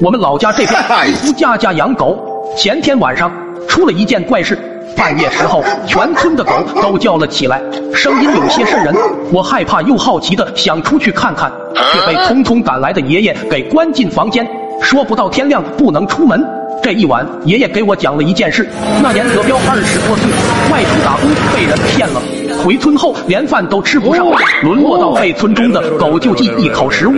我们老家这边几乎家家养狗。前天晚上出了一件怪事，半夜时候，全村的狗都叫了起来，声音有些瘆人。我害怕又好奇的想出去看看，却被匆匆赶来的爷爷给关进房间，说不到天亮不能出门。这一晚，爷爷给我讲了一件事。那年德彪二十多岁，外出打工被人骗了，回村后连饭都吃不上，沦落到被村中的狗救济一口食物。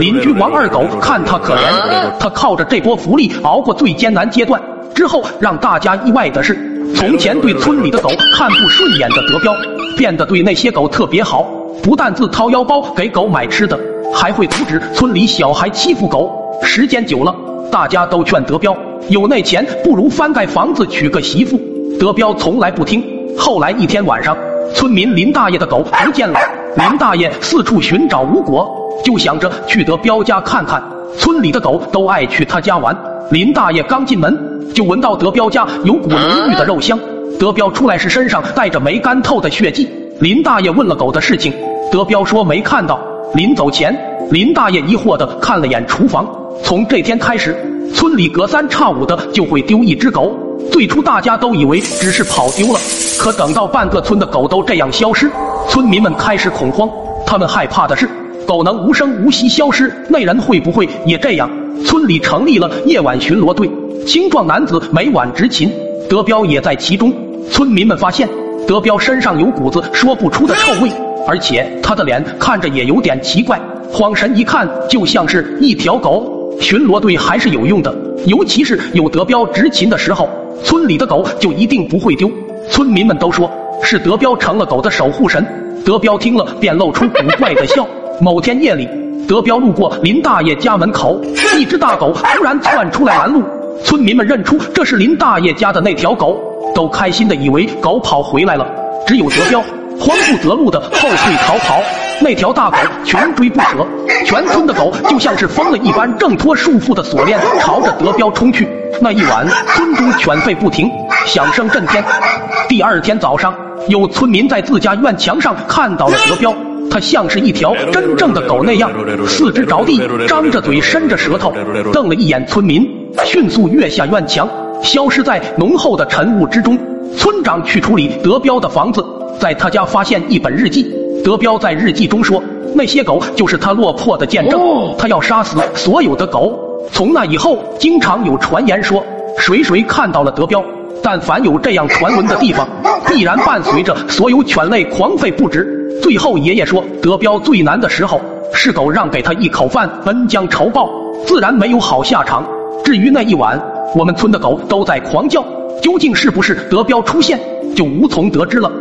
邻居王二狗看他可怜，他靠着这波福利熬过最艰难阶段。之后让大家意外的是，从前对村里的狗看不顺眼的德彪，变得对那些狗特别好，不但自掏腰包给狗买吃的，还会阻止村里小孩欺负狗。时间久了，大家都劝德彪。有那钱，不如翻盖房子娶个媳妇。德彪从来不听。后来一天晚上，村民林大爷的狗不见了。林大爷四处寻找无果，就想着去德彪家看看。村里的狗都爱去他家玩。林大爷刚进门，就闻到德彪家有股浓郁的肉香。德彪出来时身上带着没干透的血迹。林大爷问了狗的事情，德彪说没看到。临走前，林大爷疑惑的看了眼厨房。从这天开始。村里隔三差五的就会丢一只狗，最初大家都以为只是跑丢了，可等到半个村的狗都这样消失，村民们开始恐慌。他们害怕的是，狗能无声无息消失，那人会不会也这样？村里成立了夜晚巡逻队，青壮男子每晚执勤，德彪也在其中。村民们发现，德彪身上有股子说不出的臭味，而且他的脸看着也有点奇怪，晃神一看就像是一条狗。巡逻队还是有用的，尤其是有德彪执勤的时候，村里的狗就一定不会丢。村民们都说是德彪成了狗的守护神。德彪听了便露出古怪的笑。某天夜里，德彪路过林大爷家门口，一只大狗突然窜出来拦路。村民们认出这是林大爷家的那条狗，都开心的以为狗跑回来了。只有德彪慌不择路的后退逃跑。那条大狗穷追不舍，全村的狗就像是疯了一般，挣脱束缚的锁链，朝着德彪冲去。那一晚，村中犬吠不停，响声震天。第二天早上，有村民在自家院墙上看到了德彪，他像是一条真正的狗那样，四肢着地，张着嘴，伸着舌头，瞪了一眼村民，迅速跃下院墙，消失在浓厚的晨雾之中。村长去处理德彪的房子，在他家发现一本日记。德彪在日记中说：“那些狗就是他落魄的见证，他要杀死所有的狗。”从那以后，经常有传言说，谁谁看到了德彪，但凡有这样传闻的地方，必然伴随着所有犬类狂吠不止。最后，爷爷说，德彪最难的时候，是狗让给他一口饭，恩将仇报，自然没有好下场。至于那一晚，我们村的狗都在狂叫，究竟是不是德彪出现，就无从得知了。